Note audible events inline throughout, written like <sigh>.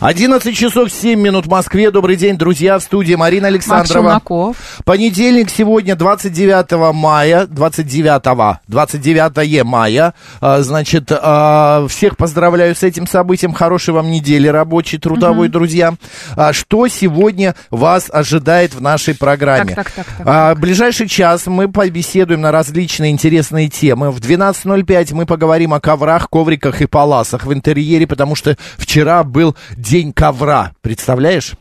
11 часов 7 минут в Москве. Добрый день, друзья, в студии Марина Александрова. Понедельник сегодня, 29 мая, 29, 29 мая. А, Значит, а, всех поздравляю с этим событием. Хорошей вам недели рабочей, трудовой, друзья. А, Что сегодня вас ожидает в нашей программе? Так, так, так, так, Ближайший час мы побеседуем на различные интересные темы. В 12.05 мы поговорим о коврах, ковриках и паласах в интерьере, потому что вчера был день ковра. Представляешь?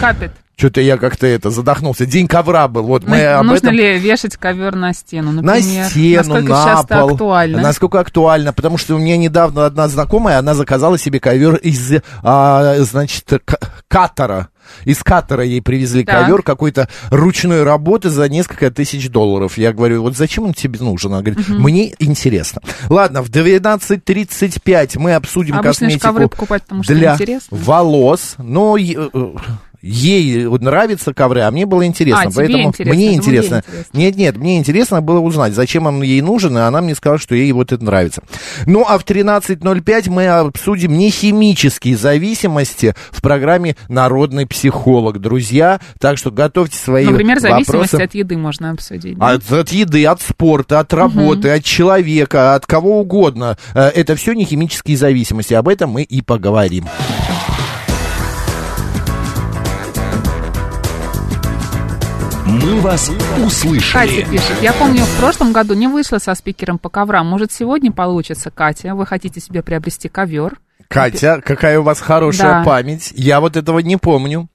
Капит. Что-то я как-то это задохнулся. День ковра был. Вот мы Ну, об Нужно этом... ли вешать ковер на стену, На например? стену, Насколько на сейчас пол. актуально? Насколько актуально, потому что у меня недавно одна знакомая, она заказала себе ковер из, а, значит, к- катара. Из катара ей привезли Так. ковер какой-то ручной работы за несколько тысяч долларов. Я говорю, вот зачем он тебе нужен? Она говорит, мне интересно. Ладно, в 12.35 мы обсудим Обычно косметику ковры покупать, потому что для интересно. волос. Но э, ей нравятся ковры, а мне было интересно. А, тебе поэтому интересно, мне интересно. интересно. Нет, нет, мне интересно было узнать, зачем он ей нужен, и она мне сказала, что ей вот это нравится. Ну, а в 13.05 мы обсудим нехимические зависимости в программе «Народный психолог», друзья. Так что готовьте свои Например, зависимость вопросы. от еды можно обсудить. да? От, от еды, от спорта, от работы, от человека, от кого угодно. Э, Это все не химические зависимости. Об этом мы и поговорим. «Мы вас услышали». Катя пишет, я помню, в прошлом году не вышла со спикером по коврам. Может, сегодня получится, Катя? Вы хотите себе приобрести ковер? Катя, какая у вас хорошая Да. память. Я вот этого не помню.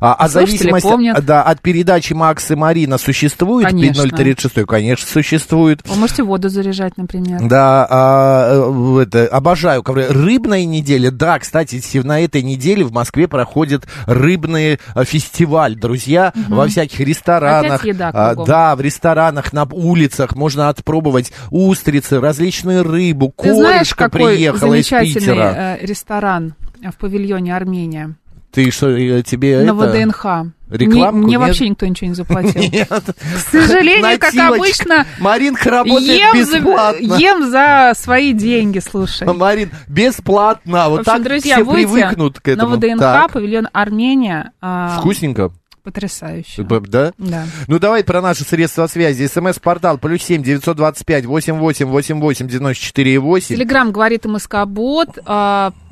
А, а Слушатели зависимость помнят. да, от передачи Макс и Марина существует? Конечно. 036, конечно, существует. Вы можете воду заряжать, например. Да, а, э, это, обожаю. Рыбная неделя, да, кстати, на этой неделе в Москве проходит рыбный э, фестиваль, друзья, во всяких ресторанах. Еда а, кругом. да, в ресторанах, на улицах можно отпробовать устрицы, различную рыбу, Ты знаешь, какой приехала из замечательный Питера. э, ресторан в павильоне Армения? Ты что, э, тебе На это... ВДНХ. рекламку, Мне, мне нет? вообще никто ничего не заплатил. <laughs> Нет. К сожалению, как обычно, Маринка работает ем за, бесплатно. ем за свои деньги, слушай. Марин, бесплатно. Вот общем, так друзья, все привыкнут к на этому. ВДНХ, Так. павильон Армения. а, Вкусненько. Потрясающе. Да? Да. Ну, давай про наши средства связи. СМС-портал плюс семь девятьсот двадцать пять восемь восемь восемь восемь девяносто четыре восемь. Телеграмм говорит МСК Бот.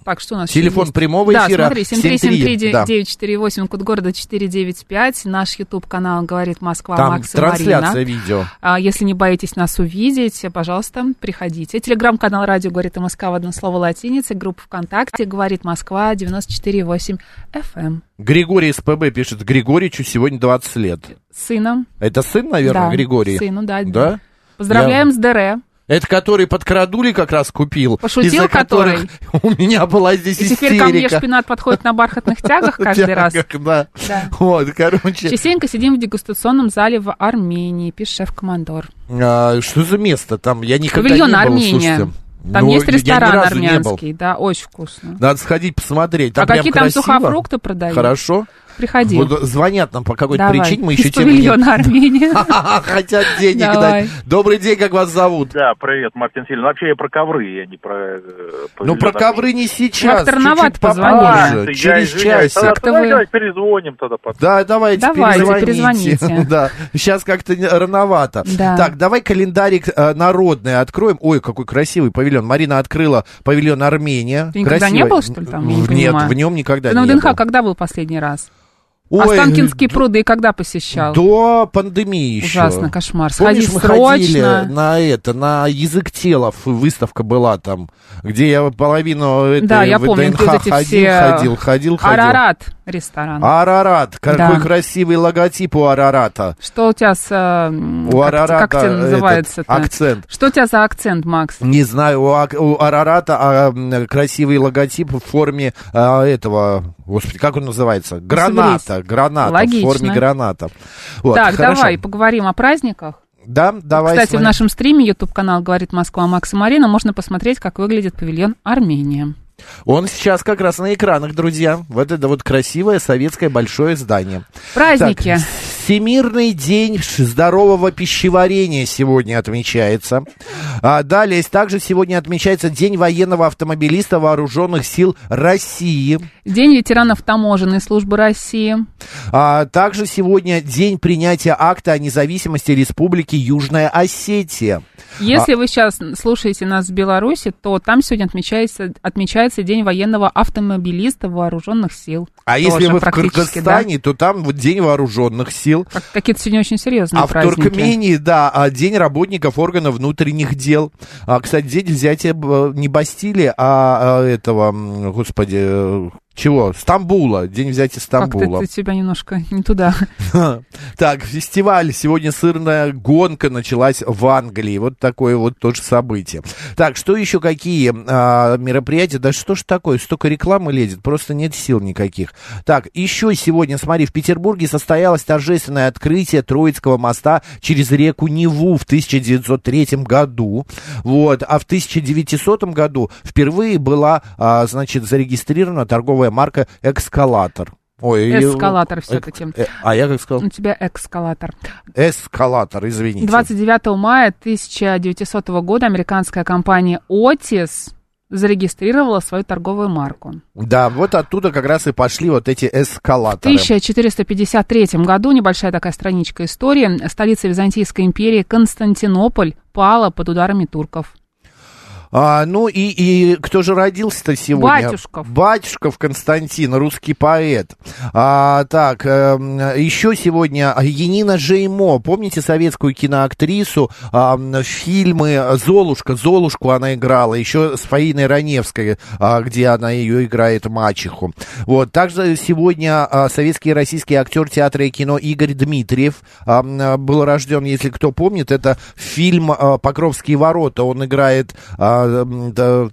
Так, что у нас Телефон прямого да, эфира смотри, 73, да. 7373948, код города 495. Наш YouTube-канал «Говорит Москва», Там Макс и трансляция Марина. видео. А, если не боитесь нас увидеть, пожалуйста, приходите. Телеграм-канал «Радио говорит МСК» в одно слово латиница. Группа ВКонтакте «Говорит Москва» 94,8 FM. Григорий из ПБ пишет, Григоричу сегодня 20 лет. Сыном. Это сын, наверное, да, Григорий? Сыну, да. Да? Поздравляем с ДР. Это который под крадули как раз купил. Пошутил, который? <laughs> У меня была здесь И теперь ко мне истерика. шпинат подходит на бархатных <laughs> тягах каждый раз. Да. Вот, короче. Частенько сидим в дегустационном зале в Армении, пишет шеф-командор. А, что за место там? Я никогда не был, Армения. Там Ну, есть ресторан армянский, да, очень вкусно. Надо сходить посмотреть. Там а какие там красиво. сухофрукты продают? Хорошо. Приходи. Вот звонят нам по какой-то Давай. причине, мы еще тем не... Армения. Хотят денег Давай. дать. Добрый день, как вас зовут? Да, привет, Мартин Сильвин. Вообще я про ковры, я не про... э, Ну, про ковры не сейчас, чуть-чуть попозже, через часик. Давайте перезвоним тогда потом. Да, давайте, перезвоните. <laughs> да, сейчас как-то не- рановато. Так, давай календарик э, народный откроем. Ой, какой красивый павильон. Марина открыла павильон Армения. Ты никогда не был, что ли, там? Не Нет, в нем никогда Ты на не ВДНХ был. когда был последний раз? Ой, Останкинские пруды когда посещал? До пандемии еще. Ужасно, кошмар. Помнишь, Сходи мы срочно. ходили на это, на язык тела, ф- выставка была там, где я половину этой Да, я помню, эти ходил, все... ходил, ходил, ходил. Арарат ресторан. Арарат, какой Да. красивый логотип у Арарата. Что у тебя с... э, У как, Арарата как тебе этот называется акцент. Что у тебя за акцент, Макс? Не знаю, у, у Арарата а, красивый логотип в форме а, этого, господи, как он называется? Граната, Соберись. граната, Логично. в форме граната. Вот, так, хорошо. давай поговорим о праздниках. Да, давай. Кстати, в смотри. нашем стриме YouTube канал «Говорит Москва» Макс и Марина можно посмотреть, как выглядит павильон Армения. Он сейчас как раз на экранах, друзья. Вот это вот красивое советское большое здание. Праздники. Так, Всемирный день здорового пищеварения сегодня отмечается. А, далее также сегодня отмечается День военного автомобилиста Вооруженных сил России. День ветеранов таможенной службы России. А, также сегодня день принятия акта о независимости Республики Южная Осетия. Если вы сейчас слушаете нас в Беларуси, то там сегодня отмечается, отмечается День военного автомобилиста вооруженных сил. А Тоже если вы в практически, да. Кыргызстане, то там вот День вооруженных сил. Как- Какие-то сегодня очень серьезные А в праздники. Туркмении, да, а, День работников органов внутренних дел. А, кстати, день взятия б- не Бастилии, а, а, этого, господи, э, чего? Стамбула. День взятия Как-то Стамбула. это тебя немножко не туда. <laughs> Так, фестиваль. Сегодня сырная гонка началась в Англии. Вот такое вот тоже событие. Так, что еще какие а, мероприятия? Да что ж такое? Столько рекламы лезет, просто нет сил никаких. Так, еще сегодня, смотри, в Петербурге состоялось торжественное открытие Троицкого моста через реку Неву в 1903 году. Вот, а в 1900 году впервые была, а, значит, зарегистрирована торговая марка «Экскалатор». Ой, Эскалатор э, все-таки. э, А я как сказал? У тебя эскалатор. Эскалатор, извините. 29 мая 1900 года американская компания Otis зарегистрировала свою торговую марку. Да, вот оттуда как раз и пошли вот эти В эскалаторы. 1453 году, небольшая такая страничка истории, столица Византийской империи Константинополь пала под ударами турков. А, ну и, и кто же родился-то сегодня? Батюшков. Батюшков Константин, русский поэт. А, так, эм, еще сегодня Янина Жеймо. Помните советскую киноактрису? М, фильмы «Золушка». «Золушку» она играла. Еще с Фаиной Раневской, а, где она ее играет мачеху. Вот. Также сегодня а, советский и российский актер театра и кино Игорь Дмитриев м, был рожден, если кто помнит, это фильм «Покровские ворота». Он играет а, да,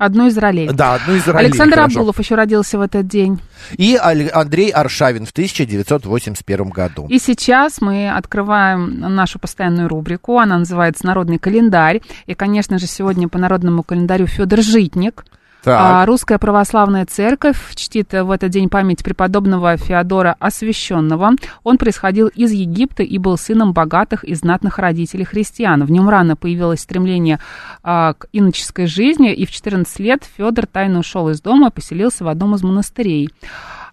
Одну из ролей. да, одну из ролей. Александр хорошо. Абдулов еще родился в этот день. И Андрей Аршавин в 1981 году. И сейчас мы открываем нашу постоянную рубрику. Она называется «Народный календарь». И, конечно же, сегодня по народному календарю Федор Житник. Так. А Русская православная церковь чтит в этот день память преподобного Феодора Освященного. Он происходил из Египта и был сыном богатых и знатных родителей христиан. В нем рано появилось стремление а, к иноческой жизни, и в 14 лет Федор тайно ушел из дома и поселился в одном из монастырей.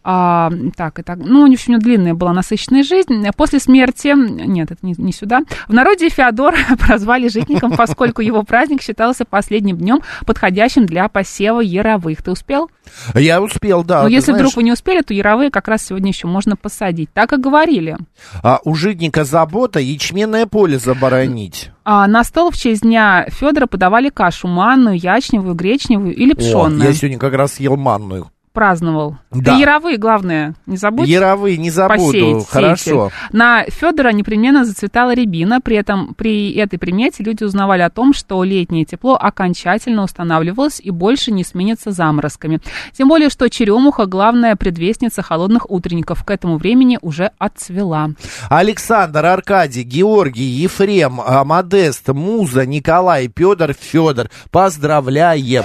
А, так, и так. Ну, в общем, у него длинная была насыщенная жизнь. После смерти, нет, это не, не сюда, в народе Феодор <laughs> прозвали житником, поскольку его праздник считался последним днем, подходящим для посева яровых. Ты успел? Я успел, да. Но Ну, если знаешь, вдруг вы не успели, то яровые как раз сегодня еще можно посадить. Так и говорили. а, у житника забота ячменное поле заборонить. А на стол в честь дня Федора подавали кашу манную, ячневую, гречневую или О, пшенную. я сегодня как раз ел манную. Праздновал. Да. Ты яровые, главное, не забудь. Яровые не забуду, посеять, хорошо. сеятель. На Федора непременно зацветала рябина. При этом при этой примете люди узнавали о том, что летнее тепло окончательно устанавливалось и больше не сменится заморозками. Тем более, что черемуха, главная предвестница холодных утренников, к этому времени уже отцвела. Александр, Аркадий, Георгий, Ефрем, Модест, Муза, Николай, Петр, Федор. Поздравляем!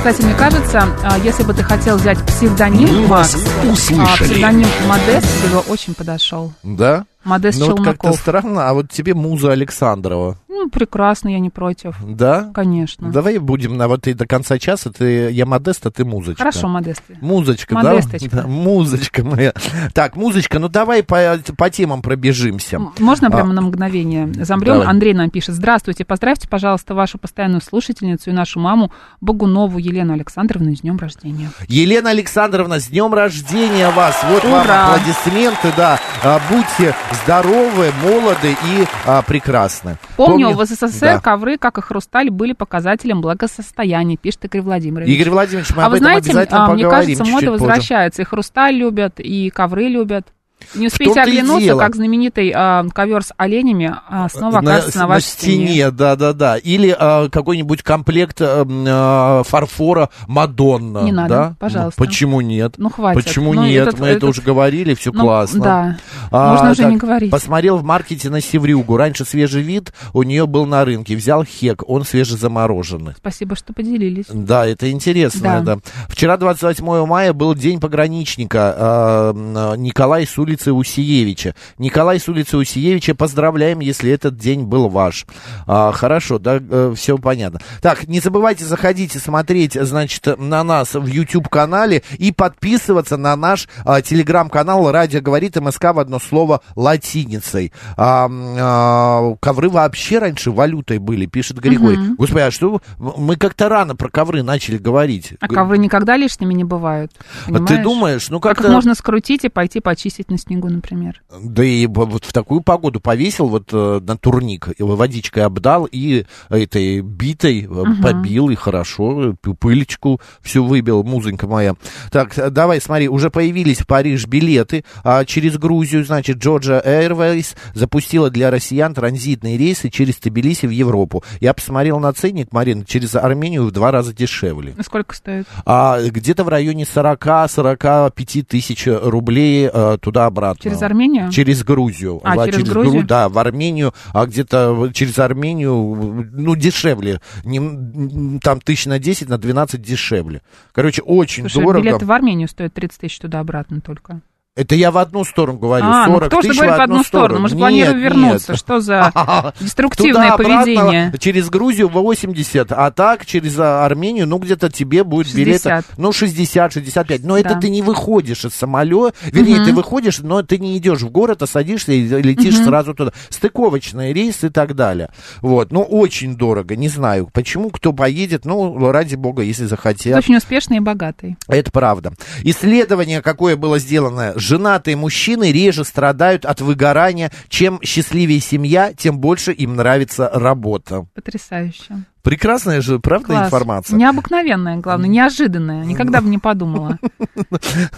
Кстати, мне кажется, а, если бы ты хотел взять псевдоним Мы Макс, вас а услышали. псевдоним Модест бы очень подошел. Да? Модест Ну, вот как-то Челноков. странно, а вот тебе муза Александрова, Ну, прекрасно, я не против. да? Конечно. Давай будем на вот и до конца часа, ты, я Модест, а ты музычка. Хорошо, Модест. Музычка, да? Модесточка. Да, музычка моя. Так, музычка, ну давай по, по темам пробежимся. Можно А. прямо на мгновение замрем? Давай. Андрей нам пишет. Здравствуйте, поздравьте, пожалуйста, вашу постоянную слушательницу и нашу маму Богунову Елену Александровну с днем рождения. Елена Александровна, с днем рождения вас! Вот вам Ура! аплодисменты, да. А, будьте здоровы, молоды и а, прекрасны. Помню, в СССР Да. ковры, как и хрусталь, были показателем благосостояния, пишет Игорь Владимирович. Игорь Владимирович, мы а об вы этом знаете, обязательно а, мне поговорим кажется, чуть-чуть мода позже. возвращается. И хрусталь любят, и ковры любят. Не успеете оглянуться, дело. как знаменитый а, ковер с оленями а, снова окажется на, вашей стене. да, да, да. Или а, какой-нибудь комплект а, фарфора Мадонна. Не надо, да? пожалуйста. Почему нет? Ну, хватит. Почему Ну, нет? этот- Мы это этот- уже говорили, все Ну, классно. Да, А, можно уже так, не говорить. Посмотрел в маркете на севрюгу. Раньше свежий вид у нее был на рынке. Взял хек, он свежезамороженный. Спасибо, что поделились. Да, это интересно. Да. Да. Вчера, 28 мая, был день пограничника э, Николай с улицы Усиевича. Николай с улицы Усиевича, поздравляем, если этот день был ваш. А, хорошо, да, все понятно. Так, не забывайте заходить и смотреть, значит, на нас в YouTube-канале и подписываться на наш а, телеграм-канал «Радио говорит МСК» в одно слово латиницей. А, а, ковры вообще раньше валютой были, пишет Григорий. Мгм. Господи, а что мы как-то рано про ковры начали говорить. А ковры никогда лишними не бывают. А ты понимаешь? думаешь, ну Как как-то... их можно скрутить и пойти почистить на снегу, например? Да и вот в такую погоду повесил вот э, на турник, водичкой обдал и этой битой э, побил, и хорошо, п- пылечку всю выбил, музонька моя. Так, э, давай, смотри, уже появились в Париж билеты а через Грузию, значит, Georgia Airways запустила для россиян транзитные рейсы через Тбилиси в Европу. Я посмотрел на ценник, Марина, через Армению в два раза дешевле. И Сколько стоит? А где-то в районе 40-45 тысяч рублей э, туда-обратно. Через Армению? Через Грузию. А, через Гру- Грузию? Да, в Армению, а где-то через Армению, ну, дешевле. Не, там тысяч на 10, на 12 дешевле. Короче, очень Слушай, дорого. билеты в Армению стоят 30 тысяч туда-обратно только. Это я в одну сторону говорю. а, 40 ну кто же говорит в одну сторону? Мы же планируем Нет, вернуться. нет. Что за <laughs> деструктивное поведение? Через Грузию 80, а так через а, Армению, ну, где-то тебе будет 60. билета, ну, 60, 65. Но это ты не выходишь из самолета, вернее, ты выходишь, но ты не идешь в город, а садишься и летишь сразу туда. Стыковочный рейс и так далее. Вот, ну, очень дорого, не знаю, почему, кто поедет, ну, ради бога, если захотят. Очень успешный и богатый. Это правда. Исследование, какое было сделано, женатые мужчины реже страдают от выгорания. Чем счастливее семья, тем больше им нравится работа. Потрясающе. Прекрасная же, правда, Класс. информация? Необыкновенная, главное, неожиданная. Никогда бы не подумала. <laughs>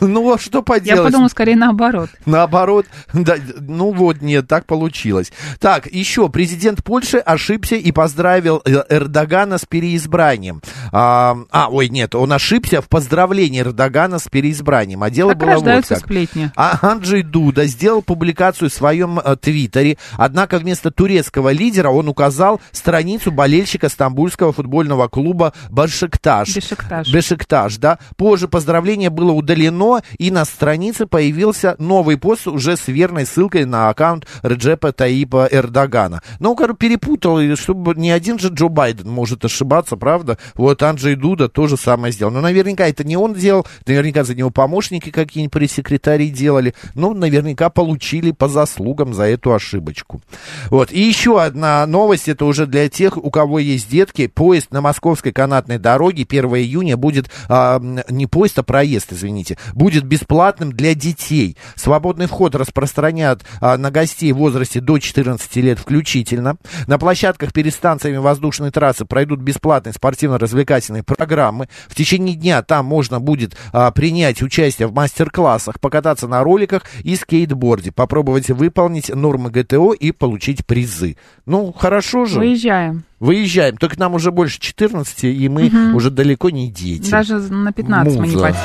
Ну, а что Я поделать? подумала скорее наоборот. Наоборот, да, ну вот, нет, так получилось. Так, еще президент Польши ошибся и поздравил э, Эрдогана с переизбранием. А, а, ой, нет, он ошибся в поздравлении Эрдогана с переизбранием. А дело Так было вот как. сплетни. А Анджей Дуда сделал публикацию в своем э, твиттере, однако вместо турецкого лидера он указал страницу болельщика стамбульского футбольного клуба Башикташ. Бешикташ. Бешикташ, да. Позже поздравление было удалено, и на странице появился новый пост уже с верной ссылкой на аккаунт Реджепа Таипа Эрдогана. Ну, короче, перепутал, чтобы не один же Джо Байден может ошибаться, правда? Вот Анджей Дуда то же самое сделал. Но наверняка это не он делал, наверняка за него помощники какие-нибудь пресс-секретари делали, ну, наверняка получили по заслугам за эту ошибочку. Вот. И еще одна новость, это уже для тех, у кого есть детки. Поезд на московской канатной дороге 1 июня будет, а, не поезд, а проезд, извините, будет бесплатным для детей. Свободный вход распространят а, на гостей в возрасте до 14 лет включительно. На площадках перед станциями воздушной трассы пройдут бесплатные спортивно-развлекательные программы. В течение дня там можно будет а, принять участие в мастер-классах, покататься на роликах и скейтборде, попробовать выполнить нормы ГТО и получить призы. Ну, хорошо же. Выезжаем. Выезжаем. Только нам уже больше 14, и мы уже далеко не дети. Даже на 15 мы не Муза. потянем.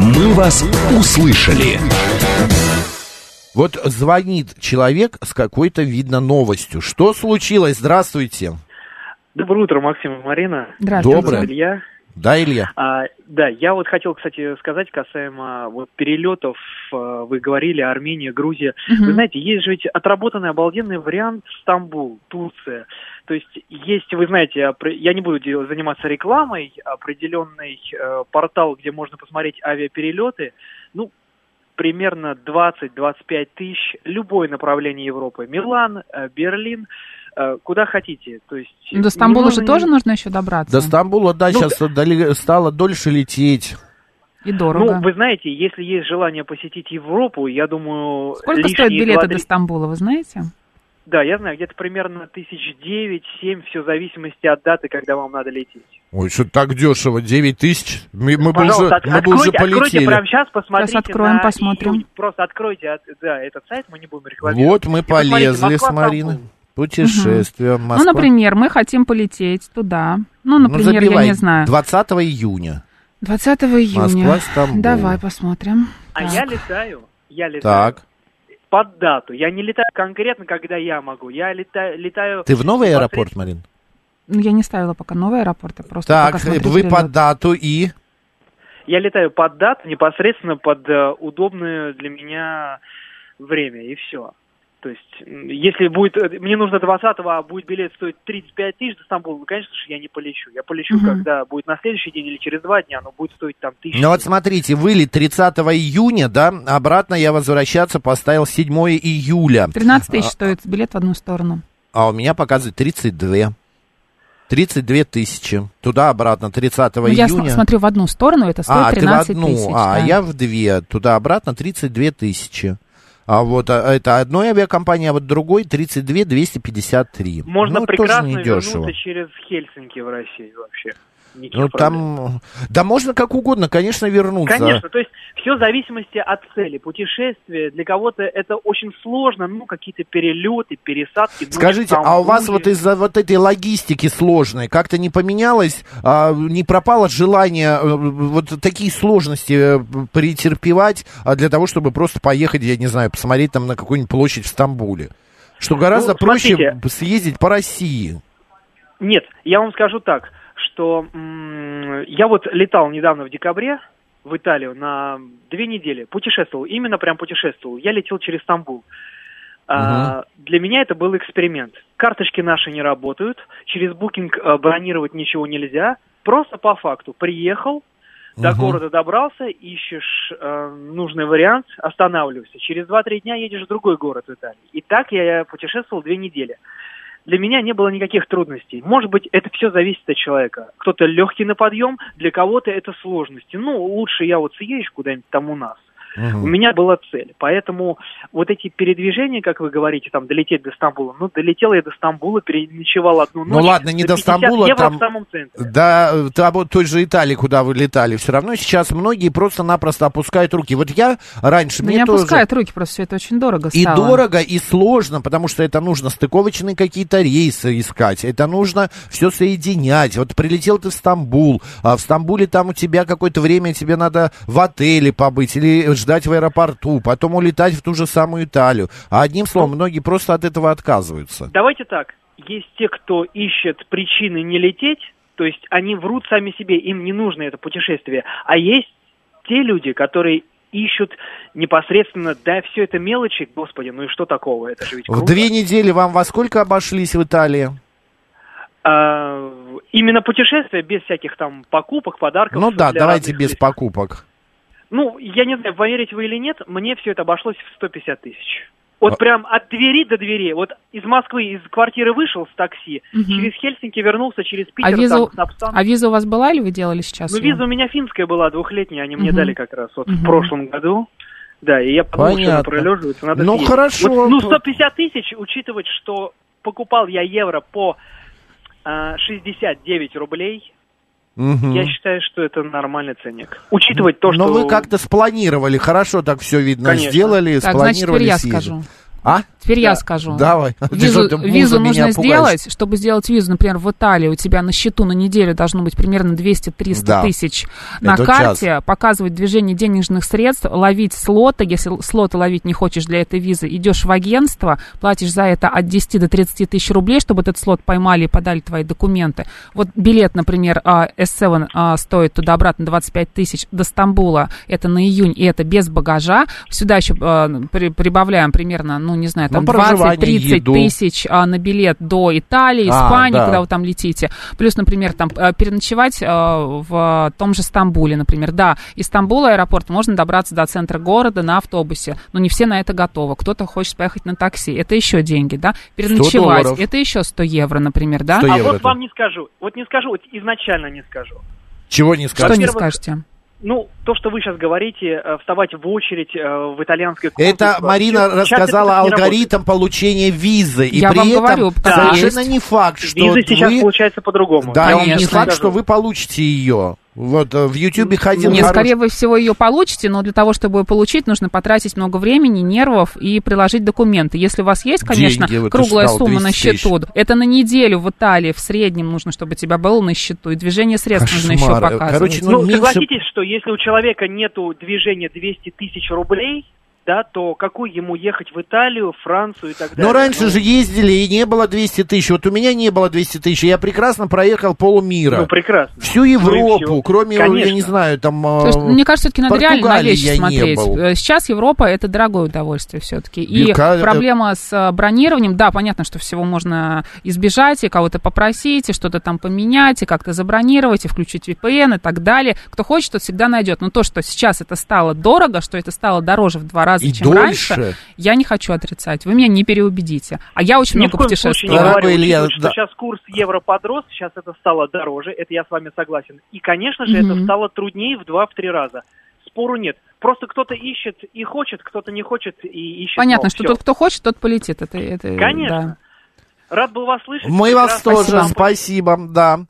«Мы вас услышали». Вот звонит человек с какой-то, видно, новостью. Что случилось? Здравствуйте. Доброе утро, Максим и Марина. Здравствуйте. Доброе. Илья. Да, Илья? А, да, я вот хотел, кстати, сказать касаемо вот перелетов. э, Вы говорили Армения, Грузия. Мгм. Вы знаете, есть же ведь отработанный обалденный вариант Стамбул, Турция. То есть есть, вы знаете, я не буду заниматься рекламой, определенный э, портал, где можно посмотреть авиаперелеты. Ну, примерно 20-25 тысяч, любое направление Европы. Милан, э, Берлин, куда хотите. То есть Ну, До Стамбула не же нужно тоже нужно еще добраться. До Стамбула, да, Ну, сейчас стало дольше лететь. И дорого. Ну, вы знаете, если есть желание посетить Европу, я думаю... Сколько стоят билеты два-три- до Стамбула, вы знаете? Да, я знаю, где-то примерно тысяч девять-семь, все в зависимости от даты, когда вам надо лететь. Ой, что так дешево, 9 тысяч? Мы, мы бы уже, от- мы бы уже откройте, откройте полетели. прямо сейчас, посмотрите Сейчас откроем, на посмотрим. июнь. Просто откройте от- да, этот сайт, мы не будем рекламировать. Вот мы И посмотрите, полезли с Москва, Мариной. Стамбул. Путешествие, Ну, Москва. например, мы хотим полететь туда. Ну, Ну, например, я забивай, не знаю. 20 июня. 20 июня. Москва, Стамбул. Давай посмотрим. А Так. я летаю, я летаю Так. под дату. Я не летаю конкретно, когда я могу. Я летаю... летаю Ты в новый непосредственно- аэропорт, Марин? Ну, я не ставила пока новый аэропорт, я просто Так, вы перелет. по дату и... Я летаю под дату, непосредственно под э, удобное для меня время, и все. То есть, если будет, э, мне нужно 20-го, а будет билет стоить 35 тысяч до Стамбула, ну, конечно же, я не полечу. Я полечу, Мгм. когда будет на следующий день или через два дня, но будет стоить там тысячу. Ну вот смотрите, вылет 30 июня, да, обратно я возвращаться поставил 7 июля. 13 тысяч стоит билет в одну сторону. А у меня показывает 32. 32 тысячи. Туда-обратно 30 Ну, я июня. см- смотрю в одну сторону, это стоит а, ты в 13 одну, тысяч. а да. я в две. Туда-обратно 32 тысячи. А вот а, это одной авиакомпании, а вот другой 32 253. Можно ну, тоже прекрасно недешево. вернуться через Хельсинки в Россию вообще. Никаких Ну, проблем. там... Да можно как угодно, конечно, вернуться. Конечно, то есть все в зависимости от цели. Путешествие для кого-то это очень сложно, ну, какие-то перелеты, пересадки. ну, Скажите, в а у вас Стамбуле. вот из-за вот этой логистики сложной как-то не поменялось, а, не пропало желание э, вот такие сложности э, претерпевать а, для того, чтобы просто поехать, я не знаю, посмотреть там на какую-нибудь площадь в Стамбуле? Что гораздо Ну, проще съездить по России. Нет, я вам скажу так, что м, я вот летал недавно в декабре в Италию на две недели, путешествовал, именно прям путешествовал. Я летел через Стамбул. А, для меня это был эксперимент. Карточки наши не работают, через букинг э, бронировать ничего нельзя. Просто по факту приехал, до Мгм. города добрался, ищешь э, нужный вариант, останавливаешься. Через 2-3 дня едешь в другой город в Италии. И так я путешествовал две недели. Для меня не было никаких трудностей. Может быть, это все зависит от человека. Кто-то легкий на подъем, для кого-то это сложности. Ну, лучше я вот съезжу куда-нибудь там у нас. У меня была цель. Поэтому вот эти передвижения, как вы говорите, там долететь до Стамбула, ну, долетел я до Стамбула, переночевал одну Ну ночь. ладно, не до 50 Стамбула, евро там- в самом центре. Да, э, вот той же Италии, куда вы летали, все равно сейчас многие просто-напросто опускают руки. Вот я раньше, Да мне не тоже... опускают руки, просто все это очень дорого И стало. дорого, и сложно, потому что это нужно стыковочные какие-то рейсы искать, это нужно все соединять. Вот прилетел ты в Стамбул, а в Стамбуле там у тебя какое-то время тебе надо в отеле побыть или ждать в аэропорту, потом улетать в ту же самую Италию. А одним словом, многие просто от этого отказываются. Давайте так. Есть те, кто ищет причины не лететь, то есть они врут сами себе, им не нужно это путешествие. А есть те люди, которые ищут непосредственно, да, все это мелочи, господи, ну и что такого, это же ведь В круто. две недели вам во сколько обошлись в Италии? А, именно путешествие без всяких там покупок, подарков. Ну да, давайте без покупок. Ну, я не знаю, поверите вы или нет, мне все это обошлось в 150 тысяч. Вот А- прям от двери до двери. Вот из Москвы, из квартиры вышел с такси, Мгм. через Хельсинки вернулся, через Питер, А виза, там, Снапстан. а виза у вас была или вы делали сейчас? Ну, её? виза у меня финская была, двухлетняя, они мне Мгм. дали как раз вот Мгм. в прошлом году. Да, и я подумал, что Понятно. это пролеживается, надо Ну, съездить. хорошо. Вот, ну, 150 тысяч, учитывать, что покупал я евро по а, 69 рублей, Мгм. я считаю, что это нормальный ценник. Учитывать то, Но что... вы как-то спланировали, хорошо так все видно Конечно. сделали, Так, значит, спланировали теперь я скажу. А? Теперь я скажу. Давай. Визу, Ты визу нужно пугаешь? сделать, чтобы сделать визу, например, в Италии, у тебя на счету на неделю должно быть примерно 200-300 Да. тысяч на Это карте, показывать движение денежных средств, ловить слоты, если слоты ловить не хочешь для этой визы, идешь в агентство, платишь за это от 10 до 30 тысяч рублей, чтобы этот слот поймали и подали твои документы. Вот билет, например, а, S7 а, стоит туда-обратно 25 тысяч до Стамбула, это на июнь, и это без багажа. Сюда еще а, при- прибавляем примерно, ну, не знаю, там Ну, проживание, 20-30 еду. тысяч а, на билет до Италии, А, Испании, да. когда вы там летите. Плюс, например, там э, переночевать э, в том же Стамбуле, например. Да, из Стамбула аэропорт можно добраться до центра города на автобусе, но не все на это готовы. Кто-то хочет поехать на такси, это еще деньги, да. Переночевать, это еще 100 евро, например, да. 100 А евро вот это. вам не скажу. Вот не скажу, вот изначально не скажу. Чего не Что скажешь? не скажете? Ну, то, что вы сейчас говорите, э, вставать в очередь э, в итальянской Это консульство, Марина сейчас это рассказала алгоритм получения визы. И Я при вам этом говорю, совершенно есть. не факт, что Виза сейчас вы... получается по-другому. Да, вам не Конечно. факт, скажу. что вы получите ее. Вот э, в Ютьюбе ходил Не, хороший- скорее вы всего ее получите, но для того, чтобы ее получить, нужно потратить много времени, нервов и приложить документы. Если у вас есть, конечно, Деньги, вот круглая сказал, сумма на 200 тысяч. счету, это на неделю в Италии в среднем нужно, чтобы у тебя было на счету, и движение средств нужно еще Кошмар. показывать. Короче, Ну, Ну, меньше- согласитесь, что если у человека нету движения 200 тысяч рублей, да, то какой ему ехать в Италию, Францию и так далее? Но раньше Ну, же ездили и не было 200 тысяч. Вот у меня не было 200 тысяч. Я прекрасно проехал полмира. Ну, прекрасно. Всю Ну Европу, всё. кроме, я Конечно. не знаю, там... э, То есть, мне кажется, все-таки надо реально на вещи я не смотреть. был. Э, Сейчас Европа это дорогое удовольствие все-таки. И Бека- проблема с э, бронированием, да, понятно, что всего можно избежать, и кого-то попросить, и что-то там поменять, и как-то забронировать, и включить VPN и так далее. Кто хочет, тот всегда найдет. Но то, что сейчас это стало дорого, что это стало дороже в два раза, И чем дольше. раньше, я не хочу отрицать. Вы меня не переубедите. А я очень Ни много путешествую. не говорю, Илья, что да. сейчас курс евро подрос, сейчас это стало дороже, это я с вами согласен. И, конечно же, Мгм. это стало труднее в два-три раза. Спору нет. Просто кто-то ищет и хочет, кто-то не хочет и ищет. Понятно, но что всё. тот, кто хочет, тот полетит. Это, это, Конечно. да. Рад был вас слышать. Мы вас Прекрасно. тоже, Спасибо. спасибо, да.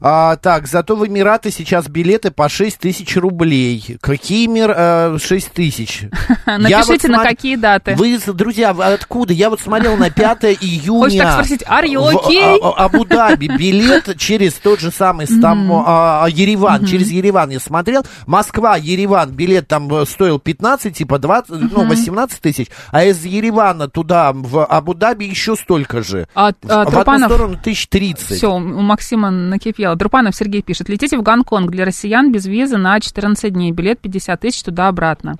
А, так, зато в Эмираты сейчас билеты по 6 тысяч рублей. Какие мир, э, 6 тысяч? <laughs> Напишите, на какие даты. Вы, друзья, вы откуда? Я вот смотрел на 5 июня. <laughs> Хочешь так спросить, are you okay? А- А- Абу-Даби билет через тот же самый Стам, а, а, Ереван, через Ереван я смотрел. Москва, Ереван, билет там э, стоил 15, типа 20, ну, 18 тысяч, а из Еревана туда, в Абу-Даби, еще столько же. А, В- а, в Трупанов- одну сторону 1030. Все, у Максима накипело. Друпанов Сергей пишет. Летите в Гонконг для россиян без визы на 14 дней. Билет 50 тысяч туда-обратно.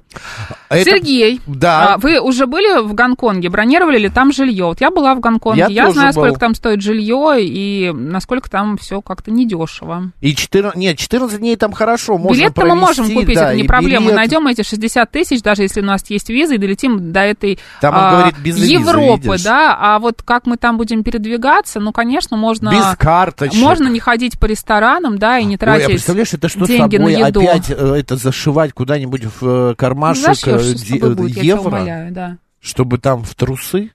Это- Сергей, Да. а вы уже были в Гонконге? Бронировали ли там жилье? Вот я была в Гонконге. Я Я, знаю, был. сколько там стоит жилье и насколько там все как-то недешево. И 14, нет, 14 дней там хорошо, можно Билет-то мы провести, можем купить, да, это не проблема. Мы билет. найдем эти 60 тысяч, даже если у нас есть виза, и долетим до этой Там а, говорит, без визы, Европы, видишь. да. А вот как мы там будем передвигаться, ну, конечно, можно... Без карточек. Можно не ходить по ресторанам, да, и не Ой, тратить а представляешь, это что с деньги собой на еду. опять э, это зашивать куда-нибудь в э, кармашек Зашьёшь, э, де- будет, я тебя евро, умоляю, да. чтобы там в трусы,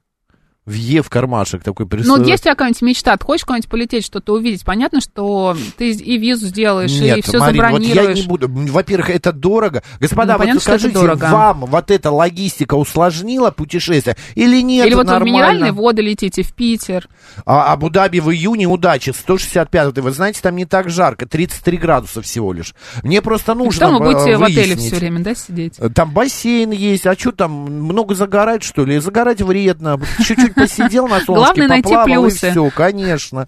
в Е в кармашек такой Ну, присылать. вот есть у тебя какая-нибудь мечта, ты хочешь куда-нибудь полететь, что-то увидеть? Понятно, что ты и визу сделаешь, и Нет, все Марин, вот я забронируешь. не буду. Во-первых, это дорого. Господа, Ну, вот понятно, это скажите, дорого. вам вот эта логистика усложнила путешествие или нет? Или вот вы в нормально? минеральные воды летите, в Питер. А Абу-Даби в июне, удачи, 165 Вы знаете, там не так жарко, 33 градуса всего лишь. Мне просто нужно Что вы будете э, в отеле выяснить. все время, да, сидеть? Там бассейн есть, а что там, много загорать, что ли? Загорать вредно. Чуть-чуть посидел на солнышке, Главное поплавал, и все, конечно.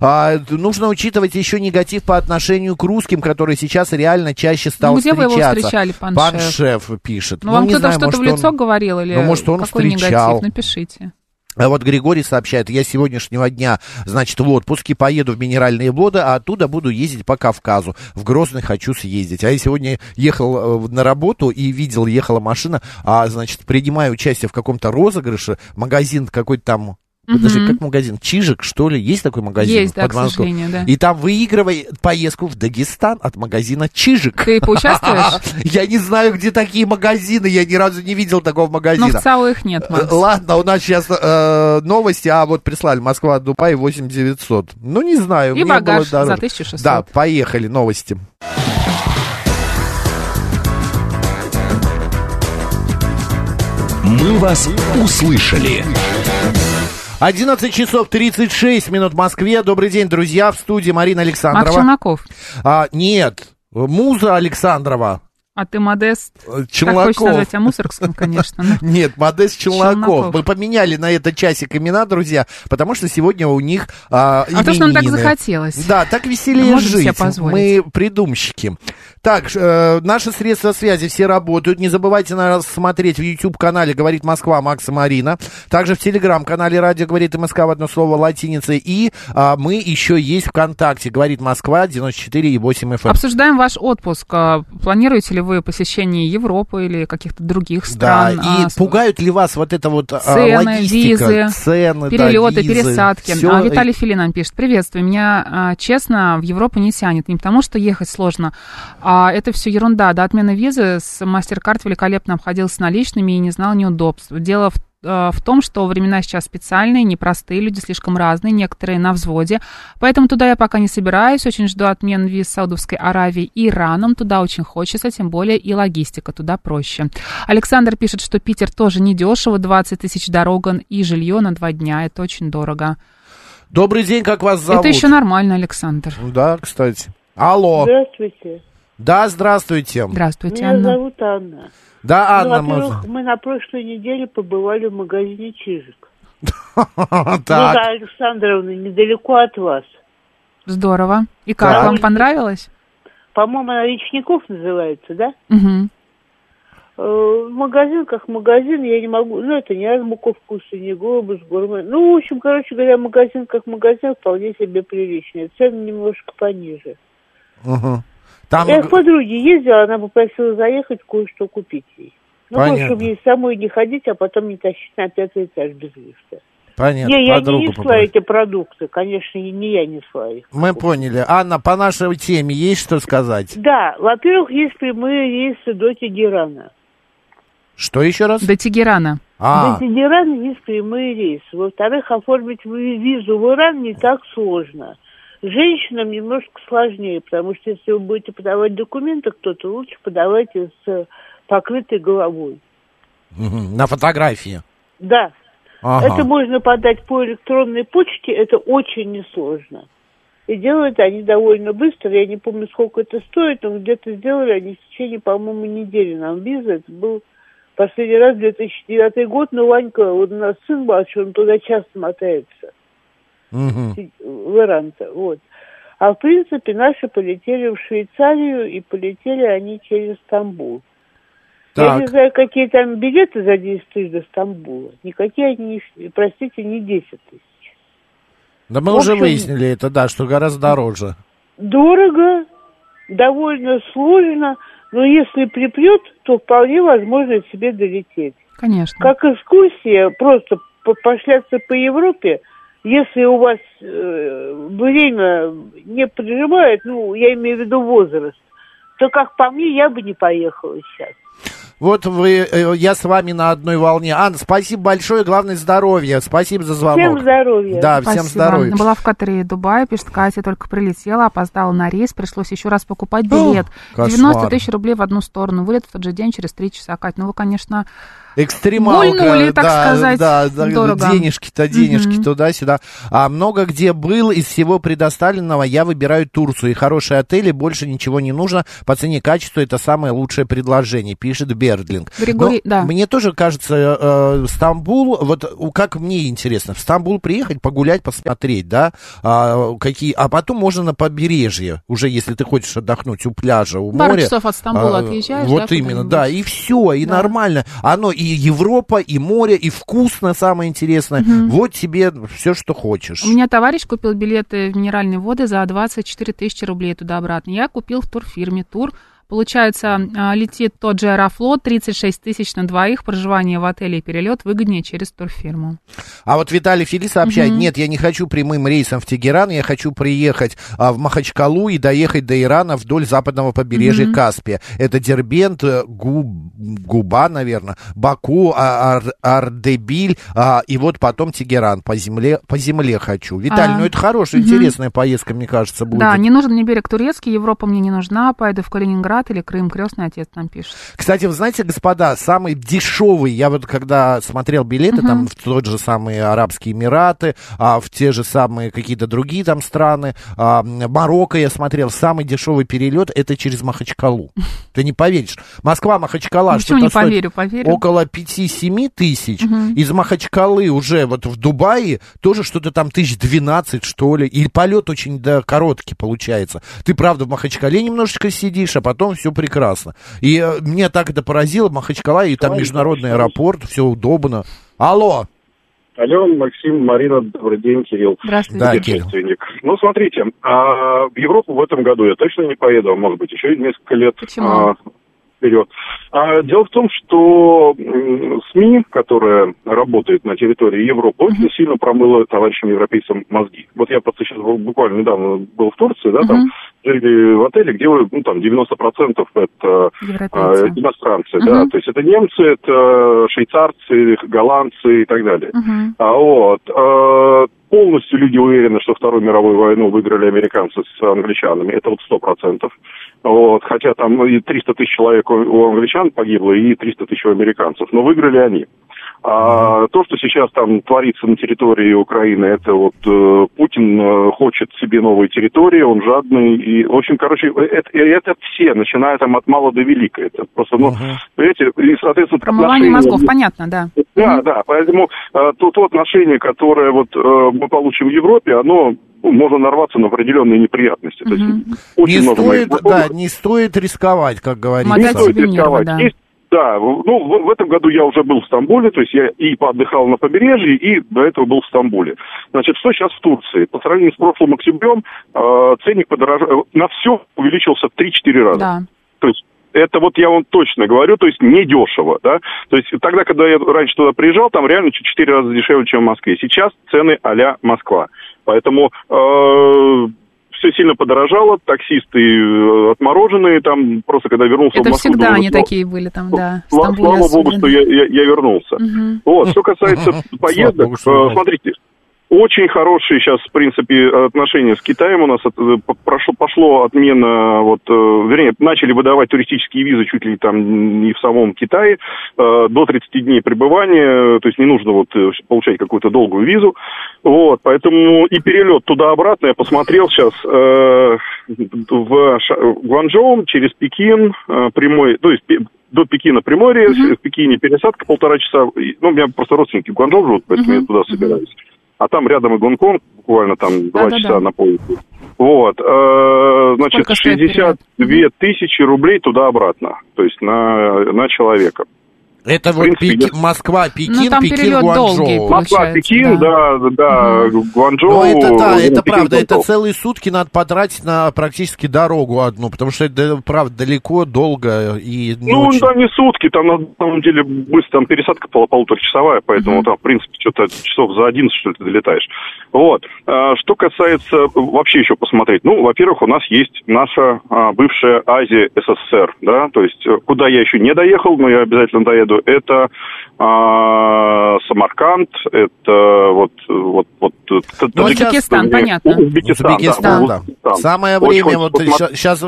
А, нужно учитывать еще негатив по отношению к русским, который сейчас реально чаще стал Ну, где вы его встречаться. встречали, пан Пан шеф? шеф пишет. Ну, вам не кто-то что-то в лицо он- говорил или Ну, может, он какой встречал. негатив? Напишите. А вот Григорий сообщает, я сегодняшнего дня, значит, в отпуске поеду в Минеральные воды, а оттуда буду ездить по Кавказу. В Грозный хочу съездить. А я сегодня ехал э, на работу и видел, ехала машина, а, значит, принимаю участие в каком-то розыгрыше, магазин какой-то там, подожди, Мгм. как магазин? Чижик, что ли? Есть такой магазин? Есть, да, под к сожалению, да. И там выигрывай поездку в Дагестан от магазина Чижик. Ты поучаствуешь? <laughs> Я не знаю, где такие магазины, я ни разу не видел такого Но магазина. в ЦАО их нет, Э, Макс. Ладно, у нас сейчас э, новости, а вот прислали Москва, Дубай 8900. Ну, не знаю. И мне было багаж за дороже. 1600. Да, поехали, новости. Мы вас услышали. 11 часов 36 минут в Москве. Добрый день, друзья. В студии Марина Александрова. Челноков. А, нет, Муза Александрова. А ты Модест? Э, Как Челноков. хочешь назвать тебя Мусоргском, конечно. <laughs> Нет, Модест Челноков. Челноков. Мы поменяли на этот часик имена, друзья, потому что сегодня у них а, А то, что нам так захотелось. Да, так веселее жить. Мы придумщики. Так, э, наши средства связи все работают. Не забывайте нас смотреть в YouTube-канале «Говорит Москва» Макса Марина. Также в Телеграм-канале «Радио говорит МСК» в одно слово латиницей. И а, мы еще есть ВКонтакте «Говорит Москва» 94,8 FM. Обсуждаем ваш отпуск. А, Планируете ли вы посещение Европы или каких-то других Да, стран? и А, пугают ли вас вот это вот а, Цены, логистика, визы, цены, да, перелеты, визы, пересадки. всё, А Виталий Филин нам пишет. Приветствую. Меня, честно, в Европу не тянет. Не потому, что ехать сложно, а это все ерунда. До отмены визы с MasterCard великолепно обходился наличными и не знал неудобств. Дело в а, в том, что времена сейчас специальные, непростые, люди слишком разные, некоторые на взводе. Поэтому туда я пока не собираюсь, очень жду отмен виз Саудовской Аравии и Ираном. Туда очень хочется, тем более и логистика туда проще. Александр пишет, что Питер тоже недешево, 20 тысяч дорога и жилье на два дня. Это очень дорого. Добрый день, как вас зовут? Это еще нормально, Александр. Да, кстати. Алло. Здравствуйте. Да, здравствуйте. Здравствуйте, Меня Анна. зовут Анна. Да, Ну, Анна, мы- во-первых, мы на прошлой неделе побывали в магазине Чижик. <laughs> так. Лиза Александровна, недалеко от вас. Здорово. И как, вам понравилось? По-моему, она Речников называется, да? Мгм. Э, Магазин как магазин, я не могу, ну, это не азбука вкуса, не глобус, гурме. Ну, в общем, короче говоря, магазин как магазин вполне себе приличный. Цены немножко пониже. Мгм. Там, Я к подруге ездила, она попросила заехать кое-что купить ей. Ну, Понятно. просто, чтобы ей самой не ходить, а потом не тащить на пятый этаж без лифта. понятно, не, я не несла попросил. эти продукты, конечно, не я несла их. Мы поняли. Анна, по нашей теме есть что сказать? Да, во-первых, есть прямые рейсы до Тегерана. Что еще раз? До Тегерана. А, До Тегерана есть прямые рейсы. Во-вторых, оформить ви- визу в Иран не так сложно. Женщинам немножко сложнее, потому что если вы будете подавать документы кто-то, лучше подавайте с покрытой головой. на фотографии. Да, Ага. это можно подать по электронной почте, это очень несложно. И делают они довольно быстро, я не помню, сколько это стоит, но где-то сделали они в течение, по-моему, недели нам визу. Это был последний раз 2009 год, но Ванька, вот у нас сын младший, он туда часто мотается, В Иран-то, вот. А в принципе наши полетели в Швейцарию, и полетели они через Стамбул. Я не Так, знаю, какие там билеты за 10 тысяч до Стамбула. Никакие они, не- простите, не 10 тысяч. да мы в уже общем- выяснили это, да, что гораздо дороже. Дорого, довольно сложно, но если припрет, то вполне возможно себе долететь. Конечно. Как экскурсия, просто по- пошляться по Европе, если у вас э, время не прижимает, ну, я имею в виду возраст, то, как по мне, я бы не поехала сейчас. Вот вы, э, я с вами на одной волне. Анна, спасибо большое, главное здоровье. Спасибо за звонок. Всем здоровья. Да, всем Спасибо. здоровья. Была в Катаре и Дубае, пишет Катя, только прилетела, опоздала на рейс, пришлось еще раз покупать билет. кошмар. 90 тысяч рублей в одну сторону, вылет в тот же день через три часа. Кать, ну вы, конечно, Экстремалка, Гульнули, так да, сказать, да, да, дорого. денежки-то, денежки Мгм. туда-сюда. А много где был, из всего предоставленного я выбираю Турцию. И хорошие отели, больше ничего не нужно. По цене качества это самое лучшее предложение, пишет Бердлинг. Григорий, Но да. Мне тоже кажется, э, Стамбул, вот как мне интересно, в Стамбул приехать, погулять, посмотреть, да, а, какие, а потом можно на побережье, уже если ты хочешь отдохнуть у пляжа, у Пару моря. часов от Стамбула А, отъезжаешь, Вот да, именно, да, и все, и Да. нормально. Оно и Европа, и море, и вкусно, самое интересное. Вот тебе все, что хочешь. У меня товарищ купил билеты в минеральные воды за 24 тысячи рублей туда-обратно. Я купил в турфирме тур. Получается, а, летит тот же Аэрофлот, 36 тысяч на двоих, проживание в отеле и перелет выгоднее через турфирму. А вот Виталий Фили сообщает, Мгм. нет, я не хочу прямым рейсом в Тегеран, я хочу приехать а, в Махачкалу и доехать до Ирана вдоль западного побережья Мгм. Каспия. Это Дербент, э, Губ, Губа, наверное, Баку, а- Ар- Ардебиль, а, и вот потом Тегеран по земле, по земле хочу. Виталий, А, ну это хорошая, мгм. интересная поездка, мне кажется, будет. Да, не нужен мне берег турецкий, Европа мне не нужна, поеду в Калининград, брат или Крым, крестный отец нам пишет. Кстати, вы знаете, господа, самый дешевый, я вот когда смотрел билеты, Мгм. там в тот же самые Арабские Эмираты, а, в те же самые какие-то другие там страны, а, Марокко я смотрел, самый дешевый перелет это через Махачкалу. Ты не поверишь. Москва-Махачкала Ну, почему что-то не поверю, поверю. около 5-7 тысяч. Мгм. Из Махачкалы уже вот в Дубае тоже что-то там тысяч 12, что ли. И полет очень да, короткий получается. Ты, правда, в Махачкале немножечко сидишь, а потом все прекрасно. И э, мне так это поразило, Махачкала, и там международный аэропорт, все удобно. Алло. Алло, Максим, Марина, добрый день, Кирилл. Здравствуйте. Да, Кирилл. Ну, смотрите, а, в Европу в этом году я точно не поеду, а может быть, еще несколько лет Почему? а, вперед. А, дело в том, что СМИ, которая работает на территории Европы, очень сильно промыла товарищам европейцам мозги. Вот я просто сейчас буквально недавно был в Турции, да, там жили в отеле, где ну, там 90% это Европейцы. а, иностранцы, Мгм. да, то есть это немцы, это швейцарцы, голландцы и так далее. Мгм. А вот а, полностью люди уверены, что Вторую мировую войну выиграли американцы с англичанами. Это вот сто процентов. Вот, хотя там и 300 тысяч человек у англичан погибло, и 300 тысяч у американцев. Но выиграли они. А то, что сейчас там творится на территории Украины, это вот э, Путин э, хочет себе новые территории, он жадный. И, в общем, короче, это, это все, начиная там от мала до велика. Это просто, ну, понимаете, и, соответственно, Промывание отношения- мозгов, понятно, да. да, да, поэтому э, то, то отношение, которое вот э, мы получим в Европе, оно ну, можно нарваться на определенные неприятности. То есть очень Не много моих стоит, да, не стоит рисковать, как говорится. не стоит рисковать. Есть- да, ну, в, в этом году я уже был в Стамбуле, то есть я и поотдыхал на побережье, и до этого был в Стамбуле. Значит, что сейчас в Турции? По сравнению с прошлым октябрем, э, ценник подорожал, на все увеличился в 3-4 раза. Да. То есть это вот я вам точно говорю, то есть не дешево, да. То есть тогда, когда я раньше туда приезжал, там реально чуть четыре раза дешевле, чем в Москве. Сейчас цены а Москва. Поэтому все сильно подорожало, таксисты э, отмороженные, там просто когда вернулся в Это Москву... всегда думаю, они слава- такие были там, да. в Слава, слава богу, что я, я, я вернулся. Мгм. Вот, что касается <laughs> поездок, э, смотрите, очень хорошие сейчас, в принципе, отношения с Китаем у нас. э, прошло, пошло отмена, вот, э, вернее, начали выдавать туристические визы чуть ли там не в самом Китае, э, до 30 дней пребывания, то есть не нужно вот получать какую-то долгую визу. Вот, поэтому и перелет туда-обратно я посмотрел сейчас э, в Гуанчжоу через Пекин, прямой, то есть до Пекина прямой рейс, в Пекине пересадка полтора часа. Ну, у меня просто родственники в Гуанчжоу живут, поэтому я туда собираюсь. А там рядом и Гонконг, буквально там два Да-да-да. часа на поезде. Вот, э, значит, Сколько стоит 62 тысячи рублей туда-обратно, то есть на, на человека. Это В вот принципе, Пеки- Москва, Пекин, Ну, там Пекин, долгий Гуанчжоу. Москва, Пекин, да, да, Гуанчжоу. Ну, это да, это Пекин, правда, это Гонконг. целые сутки надо потратить на практически дорогу одну, потому что это, правда, далеко, долго и не Ну, очень. да, не сутки, там на самом деле быстро, там пересадка пол, полуторачасовая, поэтому там, в принципе, что-то часов за 11, что ли, ты долетаешь. Вот. А, что касается вообще еще посмотреть, ну, во-первых, у нас есть наша а, бывшая Азия СССР, да, то есть э, куда я еще не доехал, но я обязательно доеду, это а, Самарканд, это вот, вот, вот э, Ну, Таджикистан, Узбекистан, э, понятно. Узбекистан, Узбекистан, да, да. Узбекистан. Самое время, вот сейчас